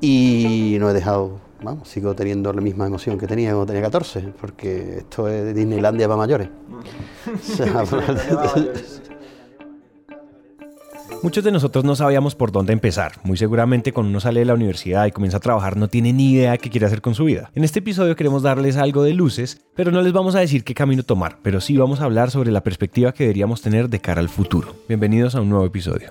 Y no he dejado, vamos, sigo teniendo la misma emoción que tenía cuando tenía 14, porque esto es Disneylandia para mayores. Muchos de nosotros no sabíamos por dónde empezar. Muy seguramente cuando uno sale de la universidad y comienza a trabajar no tiene ni idea qué quiere hacer con su vida. En este episodio queremos darles algo de luces, pero no les vamos a decir qué camino tomar, pero sí vamos a hablar sobre la perspectiva que deberíamos tener de cara al futuro. Bienvenidos a un nuevo episodio.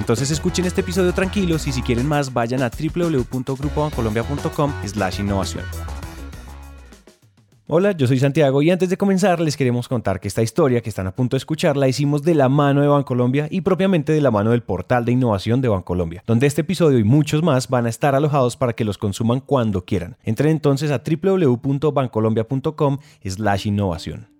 Entonces escuchen este episodio tranquilos y si quieren más vayan a www.grupobancolombia.com slash innovación. Hola, yo soy Santiago y antes de comenzar les queremos contar que esta historia que están a punto de escuchar la hicimos de la mano de Bancolombia y propiamente de la mano del portal de innovación de Bancolombia, donde este episodio y muchos más van a estar alojados para que los consuman cuando quieran. Entren entonces a www.bancolombia.com slash innovación.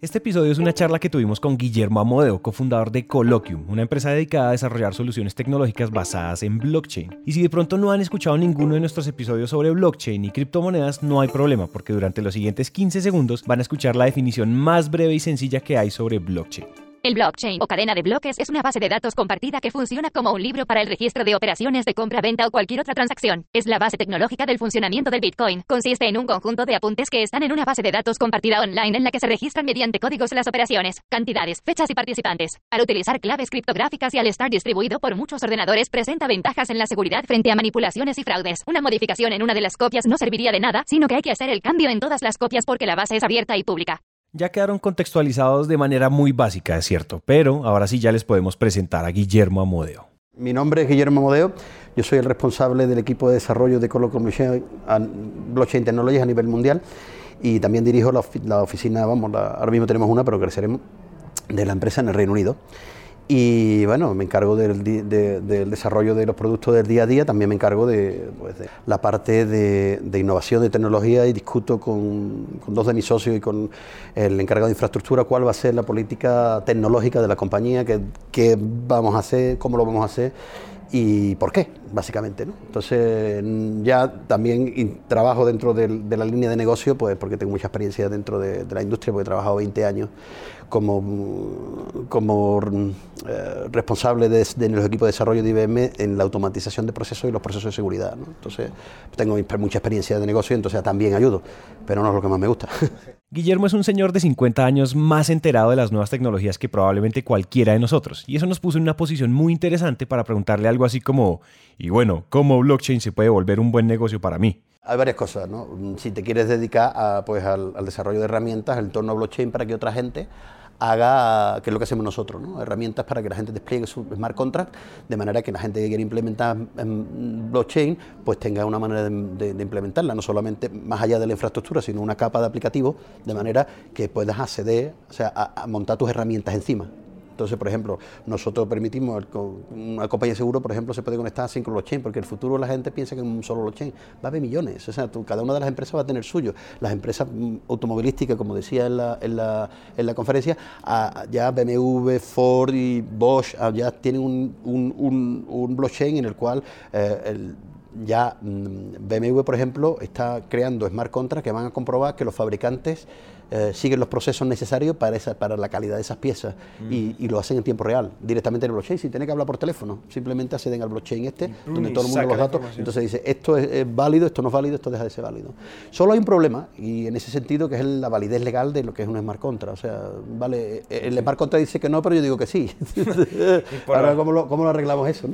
Este episodio es una charla que tuvimos con Guillermo Amodeo, cofundador de Colloquium, una empresa dedicada a desarrollar soluciones tecnológicas basadas en blockchain. Y si de pronto no han escuchado ninguno de nuestros episodios sobre blockchain y criptomonedas, no hay problema, porque durante los siguientes 15 segundos van a escuchar la definición más breve y sencilla que hay sobre blockchain. El blockchain o cadena de bloques es una base de datos compartida que funciona como un libro para el registro de operaciones de compra, venta o cualquier otra transacción. Es la base tecnológica del funcionamiento del Bitcoin. Consiste en un conjunto de apuntes que están en una base de datos compartida online en la que se registran mediante códigos las operaciones, cantidades, fechas y participantes. Al utilizar claves criptográficas y al estar distribuido por muchos ordenadores presenta ventajas en la seguridad frente a manipulaciones y fraudes. Una modificación en una de las copias no serviría de nada, sino que hay que hacer el cambio en todas las copias porque la base es abierta y pública. Ya quedaron contextualizados de manera muy básica, es cierto, pero ahora sí ya les podemos presentar a Guillermo Amodeo. Mi nombre es Guillermo Amodeo, yo soy el responsable del equipo de desarrollo de Colo Blockchain, Technologies a nivel mundial y también dirijo la oficina, vamos, la, ahora mismo tenemos una, pero creceremos, de la empresa en el Reino Unido. Y bueno, me encargo del, desarrollo de los productos del día a día, también me encargo de, pues, la parte de, innovación de tecnología y discuto con, dos de mis socios y con el encargado de infraestructura cuál va a ser la política tecnológica de la compañía, qué, vamos a hacer, cómo lo vamos a hacer y por qué, básicamente. ¿no? Entonces, ya también trabajo dentro de, la línea de negocio, pues porque tengo mucha experiencia dentro de, de la industria, porque he trabajado 20 años como, como eh, responsable de, los equipos de desarrollo de IBM en la automatización de procesos y los procesos de seguridad. Entonces, tengo mucha experiencia de negocio, entonces también ayudo, pero no es lo que más me gusta. Guillermo es un señor de 50 años más enterado de las nuevas tecnologías que probablemente cualquiera de nosotros, y eso nos puso en una posición muy interesante para preguntarle algo así como, y bueno, ¿cómo blockchain se puede volver un buen negocio para mí? Hay varias cosas, ¿no? Si te quieres dedicar a, pues, al, al desarrollo de herramientas en torno a blockchain para que otra gente haga, que es lo que hacemos nosotros, ¿no? herramientas para que la gente despliegue su smart contract, de manera que la gente que quiere implementar en blockchain, pues tenga una manera de, implementarla, no solamente más allá de la infraestructura, sino una capa de aplicativo, de manera que puedas acceder, o sea, a montar tus herramientas encima. Entonces, por ejemplo, nosotros permitimos, una compañía de seguro, por ejemplo, se puede conectar a cinco blockchain, porque el futuro la gente piensa que en un solo blockchain va a haber millones. O sea, cada una de las empresas va a tener suyo. Las empresas mm, automovilísticas, como decía en la, en la, en la conferencia, ya BMW, Ford y Bosch ya tienen un, un, blockchain en el cual eh, ya mm, BMW, por ejemplo, está creando smart contracts que van a comprobar que los fabricantes eh, siguen los procesos necesarios para, esa, para la calidad de esas piezas mm. y, lo hacen en tiempo real, directamente en el blockchain, sin tener que hablar por teléfono. Simplemente acceden al blockchain este, mm. donde todo el mundo los datos. Entonces dice, esto es, válido, esto no es válido, esto deja de ser válido. Solo hay un problema, y en ese sentido, que es la validez legal de lo que es un smart contract. O sea, vale, el smart contract dice que no, pero yo digo que sí. Ahora, ¿cómo lo, ¿cómo lo arreglamos eso?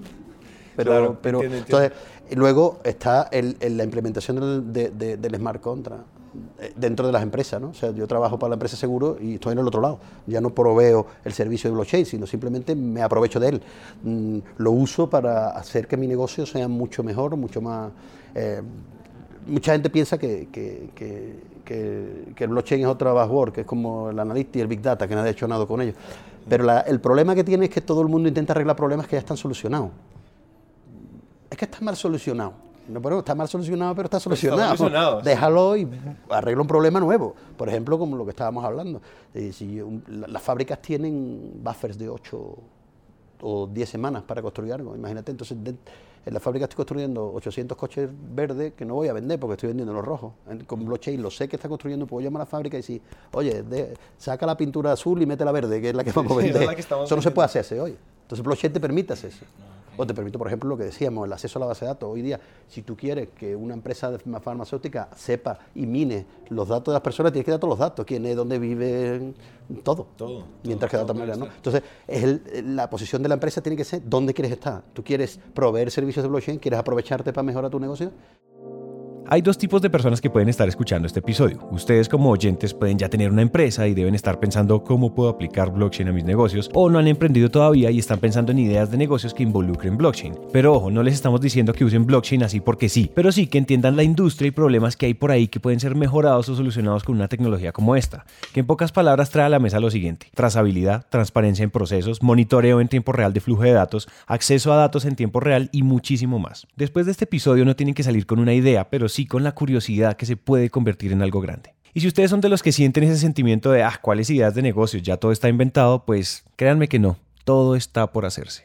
Pero, pero entonces, luego está el, la implementación del, del smart contract eh, dentro de las empresas, ¿no? O sea, yo trabajo para la empresa seguro y estoy en el otro lado. Ya no proveo el servicio de blockchain, sino simplemente me aprovecho de él. Mm, lo uso para hacer que mi negocio sea mucho mejor, mucho más... Eh, mucha gente piensa que, que, que, que, el blockchain es otro buzzword, que es como el analytics y el big data, que nadie ha hecho nada con ellos. Pero la- el problema que tiene es que todo el mundo intenta arreglar problemas que ya están solucionados. Es que está mal solucionado. No, pero está mal solucionado, pero está solucionado. solucionado, sí. Déjalo y arregla un problema nuevo. Por ejemplo, como lo que estábamos hablando. Eh, si la- las fábricas tienen buffers de 8 o 10 semanas para construir algo. Imagínate, entonces de- en la fábrica estoy construyendo 800 coches verdes que no voy a vender porque estoy vendiendo los rojos. Con blockchain lo sé que está construyendo, puedo llamar a la fábrica y decir, oye, de- saca la pintura azul y mete la verde, que es la que vamos a vender. Eso no se puede hacerse hoy. Entonces blockchain te permite hacer eso. O te permite, por ejemplo, lo que decíamos, el acceso a la base de datos. Hoy día, si tú quieres que una empresa farmacéutica sepa y mine los datos de las personas, tienes que dar todos los datos, quién es, dónde viven, todo. Todo, Mientras todo, que de otra manera, ¿no? Entonces, es el- la posición de la empresa tiene que ser dónde quieres estar. ¿Tú quieres proveer servicios de blockchain? ¿Quieres aprovecharte para mejorar tu negocio? Hay dos tipos de personas que pueden estar escuchando este episodio. Ustedes como oyentes pueden ya tener una empresa y deben estar pensando cómo puedo aplicar blockchain a mis negocios o no han emprendido todavía y están pensando en ideas de negocios que involucren blockchain. Pero ojo, no les estamos diciendo que usen blockchain así porque sí, pero sí que entiendan la industria y problemas que hay por ahí que pueden ser mejorados o solucionados con una tecnología como esta, que en pocas palabras trae a la mesa lo siguiente: trazabilidad, transparencia en procesos, monitoreo en tiempo real de flujo de datos, acceso a datos en tiempo real y muchísimo más. Después de este episodio no tienen que salir con una idea, pero sí con la curiosidad que se puede convertir en algo grande. Y si ustedes son de los que sienten ese sentimiento de, ah, ¿cuáles ideas de negocios? Ya todo está inventado, pues créanme que no, todo está por hacerse.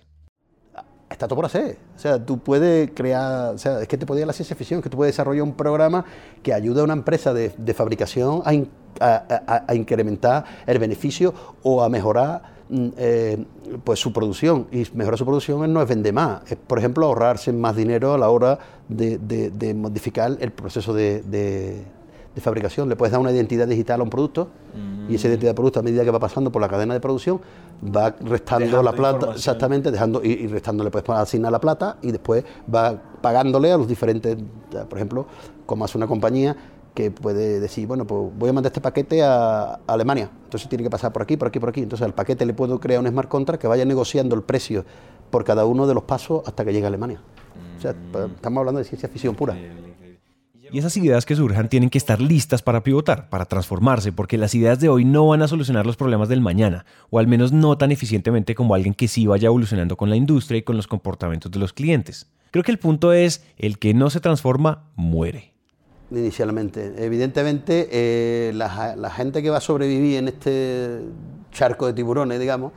Está todo por hacer. O sea, tú puedes crear, o sea, es que te podía la ciencia ficción, que tú puedes desarrollar un programa que ayude a una empresa de, fabricación a, in- a- a- a incrementar el beneficio o a mejorar mm, eh, pues su producción. Y mejorar su producción no es vender más, es, por ejemplo, ahorrarse más dinero a la hora de- de modificar el proceso de, de- fabricación. Le puedes dar una identidad digital a un producto y esa identidad de producto, a medida que va pasando por la cadena de producción, va restando Dejando la plata, exactamente, dejando y, y restándole pues asignar la plata y después va pagándole a los diferentes, por ejemplo, como hace una compañía que puede decir, bueno, pues voy a mandar este paquete a, a Alemania, entonces tiene que pasar por aquí, por aquí, por aquí, entonces al paquete le puedo crear un smart contract que vaya negociando el precio por cada uno de los pasos hasta que llegue a Alemania. O sea, pa- estamos hablando de ciencia ficción pura. Y esas ideas que surjan tienen que estar listas para pivotar, para transformarse, porque las ideas de hoy no van a solucionar los problemas del mañana, o al menos no tan eficientemente como alguien que sí vaya evolucionando con la industria y con los comportamientos de los clientes. Creo que el punto es, el que no se transforma, muere. inicialmente. Evidentemente, eh, la, la gente que va a sobrevivir en este charco de tiburones, digamos,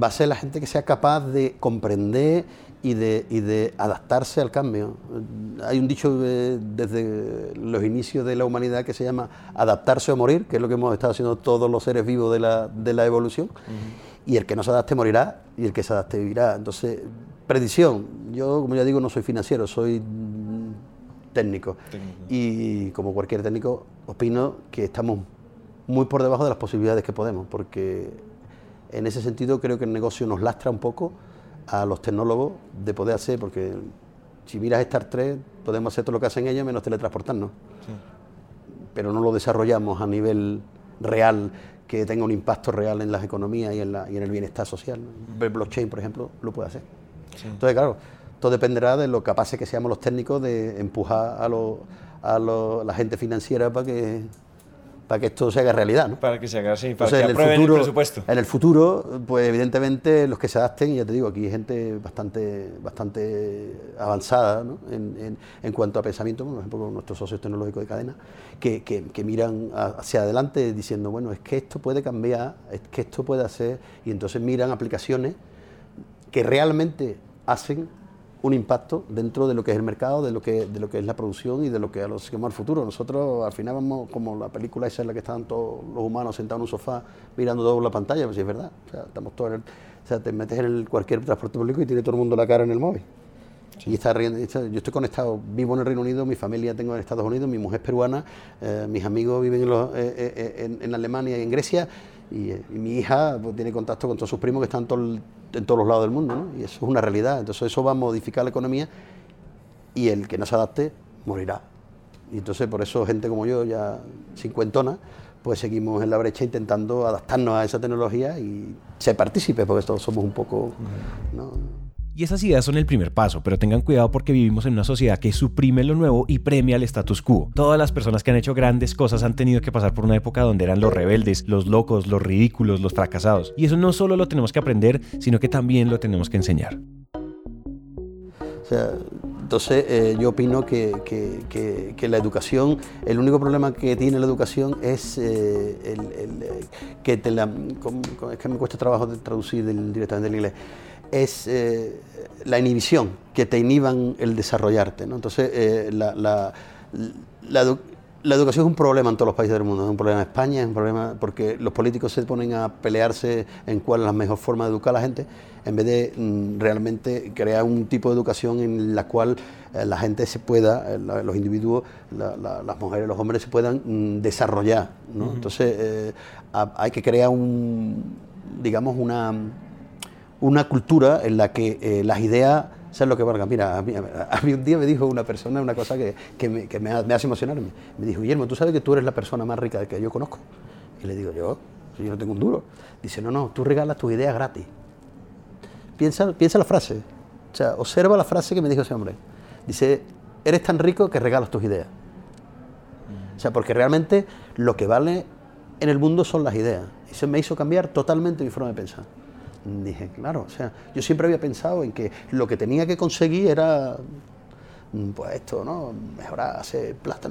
va a ser la gente que sea capaz de comprender y de, y de adaptarse al cambio. Hay un dicho eh, desde los inicios de la humanidad que se llama adaptarse o morir, que es lo que hemos estado haciendo todos los seres vivos de la, de la evolución. Y el que no se adapte morirá y el que se adapte vivirá. Entonces, predicción. Yo, como ya digo, no soy financiero, soy mm, técnico. Y como cualquier técnico, opino que estamos muy por debajo de las posibilidades que podemos, porque en ese sentido creo que el negocio nos lastra un poco a los tecnólogos de poder hacer, porque si miras Star Trek, podemos hacer todo lo que hacen ellos menos teletransportarnos. Pero no lo desarrollamos a nivel real que tenga un impacto real en las economías y en, la- y en el bienestar social. blockchain, por ejemplo, lo puede hacer. Entonces, claro, todo dependerá de lo capaces que seamos los técnicos de empujar a, lo- a lo- la gente financiera para que, para que esto se haga realidad. ¿no? Para que se haga así, Entonces, en el futuro, En el futuro, pues evidentemente los que se adapten, y ya te digo, aquí hay gente bastante, bastante avanzada ¿no? en, en- en cuanto a pensamiento, por ejemplo, nuestros socios tecnológicos de cadena, que, que- que miran hacia adelante diciendo, bueno, es que esto puede cambiar, es que esto puede hacer, y entonces miran aplicaciones que realmente hacen un impacto dentro de lo que es el mercado, de lo que, de lo que es la producción y de lo que a los que vamos al futuro. Nosotros al final vamos como la película esa en la que están todos los humanos sentados en un sofá mirando todo la pantalla, pues sí es verdad. O sea, estamos todos en el- o sea, te metes en el- cualquier transporte público y tiene todo el mundo la cara en el móvil. Y está riendo, yo estoy conectado, vivo en el Reino Unido, mi familia tengo en Estados Unidos, mi mujer es peruana, eh, mis amigos viven en, los- eh, eh, eh, en- en Alemania y en Grecia, y, eh, y mi hija pues, tiene contacto con todos sus primos que están en todos los lados del mundo, ¿no? y eso es una realidad. Entonces eso va a modificar la economía y el que no se adapte morirá. Y entonces por eso gente como yo, ya cincuentona, pues seguimos en la brecha intentando adaptarnos a esa tecnología y ser partícipes, porque todos somos un poco... Y esas ideas son el primer paso, pero tengan cuidado porque vivimos en una sociedad que suprime lo nuevo y premia el status quo. Todas las personas que han hecho grandes cosas han tenido que pasar por una época donde eran los rebeldes, los locos, los ridículos, los fracasados. Y eso no solo lo tenemos que aprender, sino que también lo tenemos que enseñar. O sea, entonces yo opino que, que, que, la educación, el único problema que tiene la educación es el, que te la, es que me cuesta trabajo de traducir directamente del inglés es eh, la inhibición, que te inhiban el desarrollarte. ¿no? Entonces, eh, la, la, la, educación es un problema en todos los países del mundo, es un problema en España, es un problema porque los políticos se ponen a pelearse en cuál es la mejor forma de educar a la gente, en vez de mm, realmente crear un tipo de educación en la cual eh, la gente se pueda, los individuos, las mujeres, los hombres se puedan mm, desarrollar. ¿no? Entonces, hay que crear un, digamos, una una cultura en la que eh, las ideas sean lo que valgan. Mira, a mí, un día me dijo una persona una cosa que, me, hace emocionarme. Me dijo, Guillermo, ¿tú sabes que tú eres la persona más rica que yo conozco? Y le digo, yo, yo no tengo un duro. Dice, no, no, tú regalas tus ideas gratis. Piensa, piensa la frase. O sea, observa la frase que me dijo ese hombre. Dice, eres tan rico que regalas tus ideas. O sea, porque realmente lo que vale en el mundo son las ideas. Y se me hizo cambiar totalmente mi forma de pensar. Dije, claro, o sea, yo siempre había pensado en que lo que tenía que conseguir era, mm, pues esto, ¿no? Mejorar, hacer plata.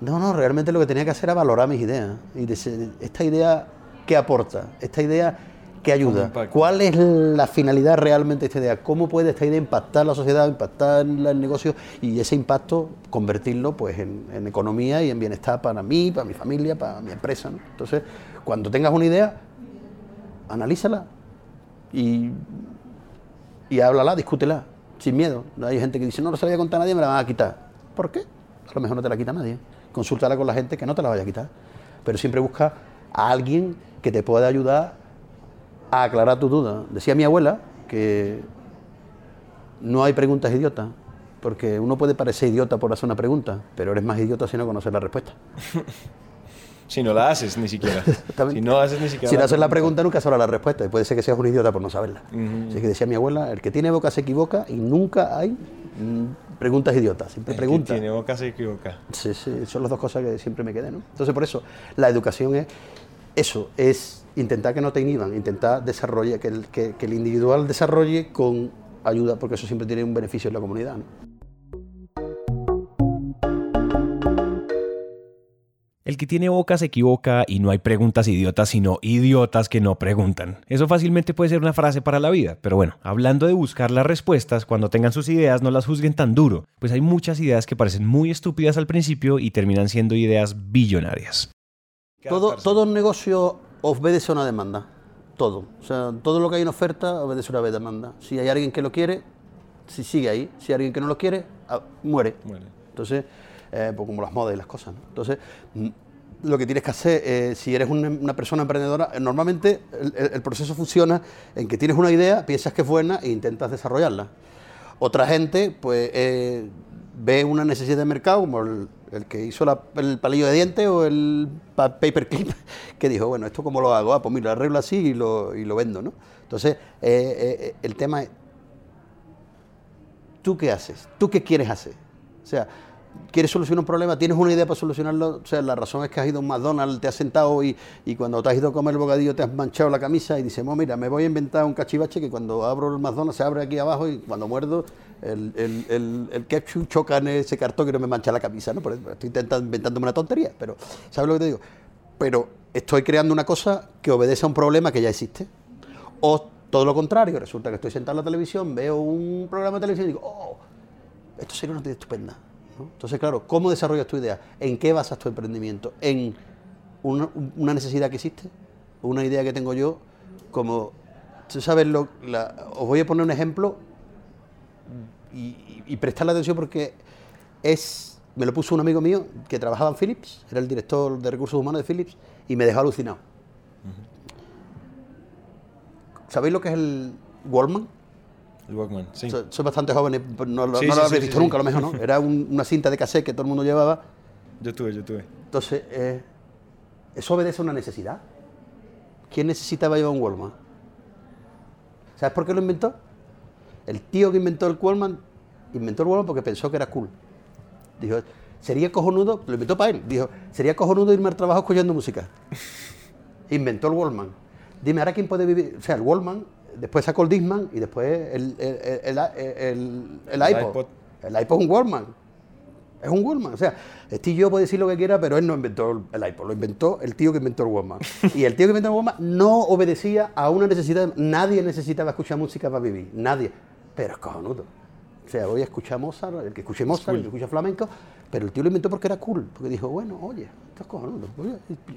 No, no, realmente lo que tenía que hacer era valorar mis ideas. Y decir, esta idea, ¿qué aporta? Esta idea, ¿qué ayuda? ¿Cuál es la finalidad realmente de esta idea? ¿Cómo puede esta idea impactar la sociedad, impactar el negocio y ese impacto convertirlo pues, en, economía y en bienestar para mí, para mi familia, para mi empresa? Entonces, cuando tengas una idea, analízala, y, y háblala, discútela, sin miedo. Hay gente que dice, no, no se la voy a contar a nadie, me la van a quitar. ¿Por qué? A lo mejor no te la quita nadie. Consúltala con la gente que no te la vaya a quitar. Pero siempre busca a alguien que te pueda ayudar a aclarar tu duda. Decía mi abuela que no hay preguntas idiotas, porque uno puede parecer idiota por hacer una pregunta, pero eres más idiota si no conoces la respuesta. Si no la haces ni siquiera. si no haces ni siquiera. Si no haces la pregunta, nunca sabrás la respuesta. Y puede ser que seas un idiota por no saberla. Así que decía mi abuela: el que tiene boca se equivoca y nunca hay mm, preguntas idiotas. Siempre pregunta. El que tiene boca se equivoca. Sí, sí, son las dos cosas que siempre me quedé, ¿no? Entonces, por eso, la educación es eso, es intentar que no te inhiban, intentar desarrollar, que el, que, que el individual desarrolle con ayuda, porque eso siempre tiene un beneficio en la comunidad. ¿no? El que tiene boca se equivoca y no hay preguntas idiotas, sino idiotas que no preguntan. Eso fácilmente puede ser una frase para la vida, pero bueno, hablando de buscar las respuestas, cuando tengan sus ideas no las juzguen tan duro, pues hay muchas ideas que parecen muy estúpidas al principio y terminan siendo ideas billonarias. Todo, todo negocio obedece a una demanda, todo. O sea, todo lo que hay en oferta obedece a una demanda. Si hay alguien que lo quiere, si sigue ahí. Si hay alguien que no lo quiere, ah, muere. muere. Entonces, eh, pues como las modas y las cosas. Entonces, mm, lo que tienes que hacer, eh, si eres una, persona emprendedora, eh, normalmente el, proceso funciona en que tienes una idea, piensas que es buena e intentas desarrollarla. Otra gente, pues, ve una necesidad de mercado, como el, que hizo el palillo de dientes o el paperclip, que dijo, bueno, ¿esto cómo lo hago? Ah, pues mira, lo arreglo así y lo, y lo vendo, ¿no? Entonces, el tema es, ¿tú qué haces? ¿Tú qué quieres hacer? O sea, quieres solucionar un problema, tienes una idea para solucionarlo, o sea, la razón es que has ido a un McDonald's, te has sentado y, y cuando te has ido a comer el bocadillo te has manchado la camisa y dices, mira, me voy a inventar un cachivache que cuando abro el McDonald's se abre aquí abajo y cuando muerdo el, el, el, ketchup choca en ese cartón que no me mancha la camisa, ¿no? Por eso estoy intentando, inventándome una tontería, pero ¿sabes lo que te digo? Pero estoy creando una cosa que obedece a un problema que ya existe. O todo lo contrario, resulta que estoy sentado en la televisión, veo un programa de televisión y digo, oh, esto sería una idea estupenda entonces, claro, ¿cómo desarrollas tu idea? ¿En qué basas tu emprendimiento? ¿En una, necesidad que existe? ¿Una idea que tengo yo? Como, sabes, lo, os voy a poner un ejemplo y, prestar la atención porque es, me lo puso un amigo mío que trabajaba en Philips, era el director de recursos humanos de Philips, y me dejó alucinado. ¿Sabéis lo que es el Wallman? El sí. soy bastante joven y no, lo habéis visto nunca, a lo mejor, ¿no? Era una cinta de cassette que todo el mundo llevaba. Yo tuve, yo tuve. Entonces, eh, eso obedece a una necesidad. ¿Quién necesitaba llevar un Walkman? ¿Sabes por qué lo inventó? El tío que inventó el Wallman, inventó el Wallman porque pensó que era cool. Dijo, sería cojonudo, lo inventó para él, dijo, sería cojonudo irme al trabajo escuchando música. inventó el Wallman. Dime, ¿ahora quién puede vivir? O sea, el Wallman, después sacó el Discman y después el, el, el, el- el iPod. iPod. El iPod es un Wallman. Es un Wallman. O sea, Steve Jobs puede decir lo que quiera, pero él no inventó el iPod, lo inventó el tío que inventó el Wallman. Y el tío que inventó el Wallman no obedecía a una necesidad. Nadie necesitaba escuchar música para vivir. Nadie. Pero es cojonudo. O sea, voy a escuchar Mozart, el que escuche Mozart, el que escucha flamenco, pero el tío lo inventó porque era cool, porque dijo, bueno, oye, esto es cojonudo.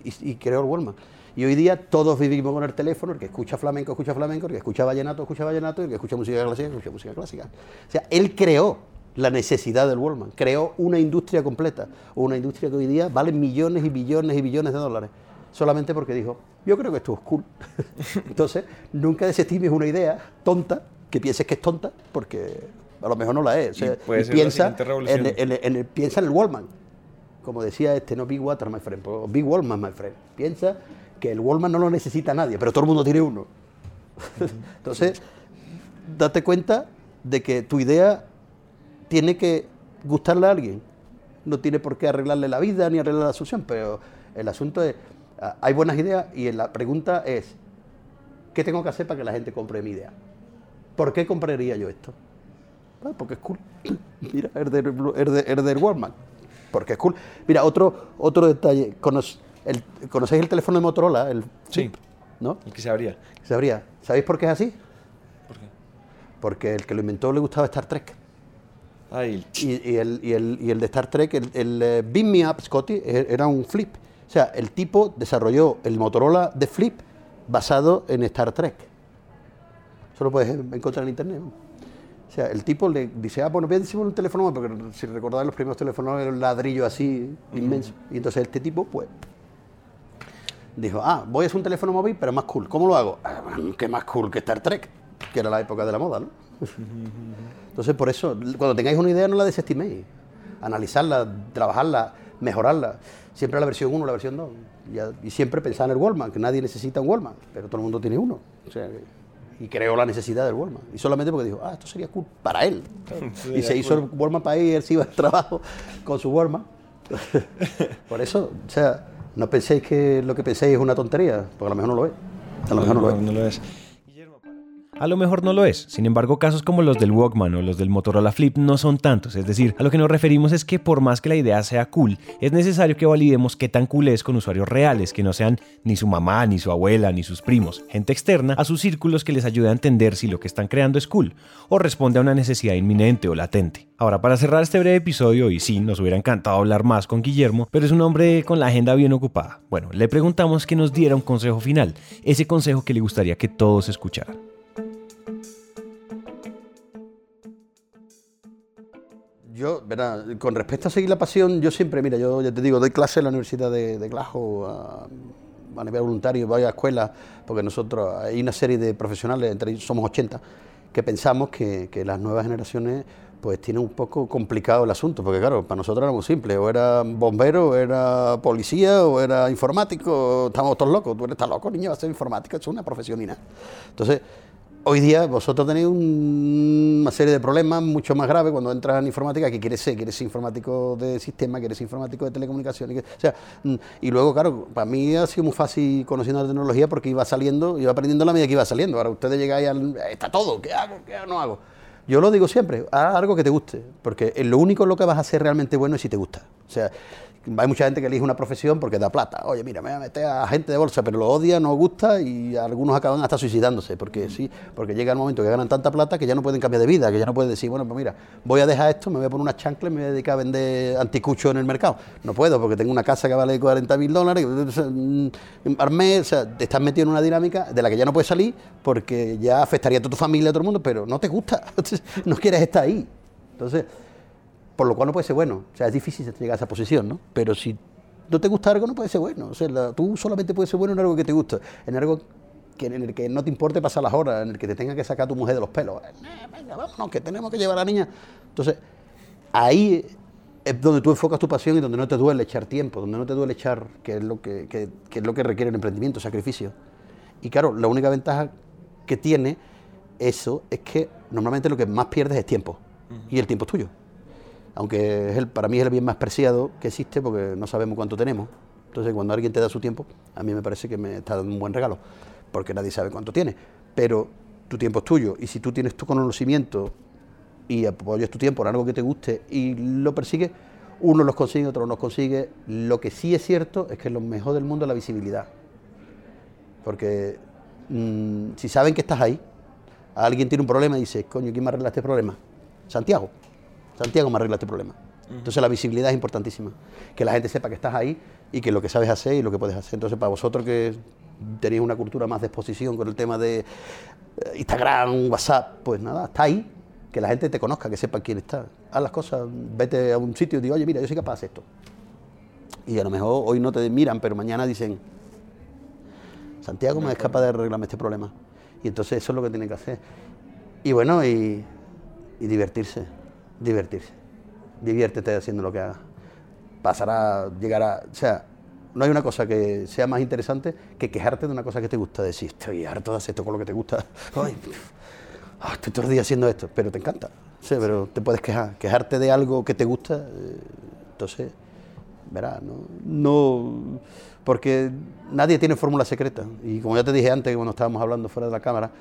Y, creó el Wallman. Y hoy día todos vivimos con el teléfono, el que escucha flamenco, escucha flamenco, el que escucha vallenato, escucha vallenato, el que escucha música clásica, escucha música clásica. O sea, él creó la necesidad del Wallman, creó una industria completa, una industria que hoy día vale millones y billones y billones de dólares, solamente porque dijo, yo creo que esto es cool. Entonces, nunca desestimes una idea tonta, que pienses que es tonta, porque a lo mejor no la es. O sea, Y piensa, en piensa en el Wallman, como decía este, no Big Water, my friend, pero Big Wallman, my friend. Piensa que el Wallman no lo necesita nadie, pero todo el mundo tiene uno. Entonces, date cuenta de que tu idea tiene que gustarle a alguien. No tiene por qué arreglarle la vida ni arreglar la solución, pero el asunto es, ah, hay buenas ideas y la pregunta es, ¿qué tengo que hacer para que la gente compre mi idea? ¿Por qué compraría yo esto? Ah, porque es cool. Mira, de- es del Walmart. Porque es cool. Mira, otro, otro detalle. Conoc- el- ¿Conocéis el teléfono de Motorola? El Sí. ¿No? El que se abría. Sabría. ¿Sabéis por qué es así? ¿Por qué? Porque el que lo inventó le gustaba Star Trek. Ay, Y, y el, y el- y el de Star Trek, el, el eh, Beam Me Up Scotty, e- era un flip. O sea, el tipo desarrolló el Motorola de flip basado en Star Trek. Eso lo puedes encontrar en internet. ¿no? O sea, el tipo le dice, ah, bueno, a decir un teléfono móvil", porque si recordáis los primeros teléfonos era un ladrillo así inmenso. Y entonces este tipo, pues, dijo, ah, voy a hacer un teléfono móvil, pero más cool. ¿Cómo lo hago? "Ah, ¿Qué más cool que Star Trek? Que era la época de la moda, ¿no? Entonces, por eso, cuando tengáis una idea, no la desestiméis. Analizarla, trabajarla, mejorarla. Siempre la versión 1, la versión 2. Ya- y siempre pensar en el Wallman, que nadie necesita un Wallman, pero todo el mundo tiene uno. O sea, y creó la necesidad del Wallman. Y solamente porque dijo, ah, esto sería cool para él. y se hizo el Wallman para él y él se iba al trabajo con su Wallman. por eso, o sea, no penséis que lo que penséis es una tontería, porque a lo mejor no lo es. A lo mejor no lo es. no lo es. A lo mejor no lo es. Sin embargo, casos como los del Walkman o los del Motorola Flip no son tantos. Es decir, a lo que nos referimos es que por más que la idea sea cool, es necesario que validemos qué tan cool es con usuarios reales, que no sean ni su mamá, ni su abuela, ni sus primos, gente externa a sus círculos que les ayude a entender si lo que están creando es cool o responde a una necesidad inminente o latente. Ahora, para cerrar este breve episodio, y sí, nos hubiera encantado hablar más con Guillermo, pero es un hombre con la agenda bien ocupada. Bueno, le preguntamos que nos diera un consejo final, ese consejo que le gustaría que todos escucharan. Yo, verá, con respecto a seguir la pasión, yo siempre, mira, yo ya te digo, doy clase en la Universidad de, de Glasgow a, a nivel voluntario, voy a escuelas, porque nosotros, hay una serie de profesionales, entre ellos somos 80, que pensamos que, las nuevas generaciones pues tienen un poco complicado el asunto, porque claro, para nosotros era muy simple, o era bombero, o era policía, o era informático, estamos todos locos, tú eres tan loco, niño, vas a ser informático, es una profesión nada. Entonces, Hoy día vosotros tenéis un- una serie de problemas mucho más graves cuando entras en informática, que quieres ser, quieres ser informático de sistema, quieres ser informático de telecomunicaciones, que- o sea, mm, y luego, claro, para mí ha sido muy fácil conociendo la tecnología porque iba saliendo, iba aprendiendo la medida que iba saliendo. Ahora ustedes llegáis al, está todo, ¿qué hago? ¿Qué no hago? Yo lo digo siempre, haz algo que te guste, porque lo único lo que vas a hacer realmente bueno es si te gusta. O sea, hay mucha gente que elige una profesión porque da plata. Oye, mira, me voy a meter a gente de bolsa, pero lo odia, no gusta y algunos acaban hasta suicidándose, porque sí, porque llega el momento que ganan tanta plata que ya no pueden cambiar de vida, que ya no pueden decir, bueno, pues mira, voy a dejar esto, me voy a poner unas chanclas y me voy a dedicar a vender anticuchos en el mercado. No puedo, porque tengo una casa que vale 40 mil dólares, mm, mes, o sea, te estás metido en una dinámica de la que ya no puedes salir porque ya afectaría a toda tu familia, a todo el mundo, pero no te gusta, no quieres estar ahí. Entonces, por lo cual no puede ser bueno. O sea, es difícil llegar a esa posición, ¿no? Pero si no te gusta algo, no puede ser bueno. O sea, la- tú solamente puedes ser bueno en algo que te gusta, en algo que, en el que no te importe pasar las horas, en el que te tenga que sacar tu mujer de los pelos. Eh, venga, vámonos, que tenemos que llevar a la niña. Entonces, ahí es donde tú enfocas tu pasión y donde no te duele echar tiempo, donde no te duele echar, que es lo que, que- que es lo que requiere el emprendimiento, sacrificio. Y claro, la única ventaja que tiene eso es que normalmente lo que más pierdes es tiempo. Y el tiempo es tuyo. Aunque es para mí es el bien más preciado que existe porque no sabemos cuánto tenemos. Entonces, cuando alguien te da su tiempo, a mí me parece que me está dando un buen regalo, porque nadie sabe cuánto tiene. Pero tu tiempo es tuyo y si tú tienes tu conocimiento y apoyas tu tiempo en algo que te guste y lo persigues, uno los consigue, otro no los consigue. Lo que sí es cierto es que lo mejor del mundo es la visibilidad. Porque mm, si saben que estás ahí, alguien tiene un problema y dice, coño, ¿quién me arregla este problema? Santiago. Santiago me arregla este problema. Entonces la visibilidad es importantísima. Que la gente sepa que estás ahí y que lo que sabes hacer y lo que puedes hacer. Entonces para vosotros que tenéis una cultura más de exposición con el tema de eh, Instagram, WhatsApp, pues nada, está ahí. Que la gente te conozca, que sepa quién está. Haz las cosas, vete a un sitio y digo, oye, mira, yo soy capaz de hacer esto. Y a lo mejor hoy no te miran, pero mañana dicen, Santiago me es capaz de arreglarme este problema. Y entonces eso es lo que tiene que hacer. Y bueno, y, y divertirse, divertirse. Diviértete haciendo lo que hagas. Pasará, llegará, o sea, no hay una cosa que sea más interesante que quejarte de una cosa que te gusta. Decir, estoy harto de hacer esto con lo que te gusta. Ay, ah, estoy todo el día haciendo esto, pero te encanta. Sí, pero te puedes quejar. Quejarte de algo que te gusta, eh, entonces, verás, ¿no? no porque nadie tiene fórmula secreta. Y como ya te dije antes, cuando estábamos hablando fuera de la cámara,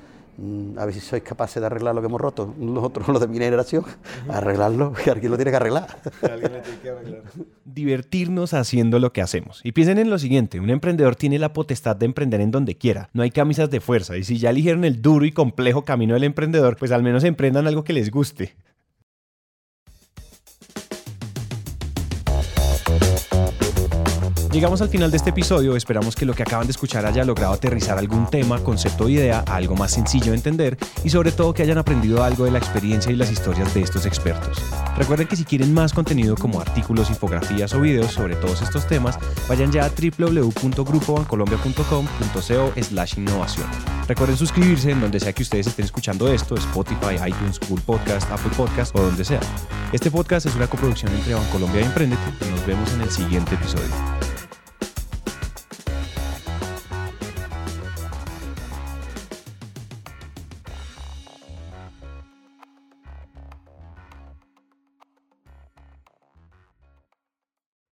a ver si sois capaces de arreglar lo que hemos roto, nosotros los de mi generación, arreglarlo, que alguien lo tiene que arreglar. Alguien lo tiene que arreglar. Divertirnos haciendo lo que hacemos. Y piensen en lo siguiente, un emprendedor tiene la potestad de emprender en donde quiera, no hay camisas de fuerza, y si ya eligieron el duro y complejo camino del emprendedor, pues al menos emprendan algo que les guste. Llegamos al final de este episodio, esperamos que lo que acaban de escuchar haya logrado aterrizar algún tema, concepto o idea a algo más sencillo de entender y sobre todo que hayan aprendido algo de la experiencia y las historias de estos expertos. Recuerden que si quieren más contenido como artículos, infografías o videos sobre todos estos temas, vayan ya a www.grupobancolombia.com.co slash innovación. Recuerden suscribirse en donde sea que ustedes estén escuchando esto, Spotify, iTunes, Google Podcast, Apple Podcast o donde sea. Este podcast es una coproducción entre Bancolombia y Emprendete y nos vemos en el siguiente episodio.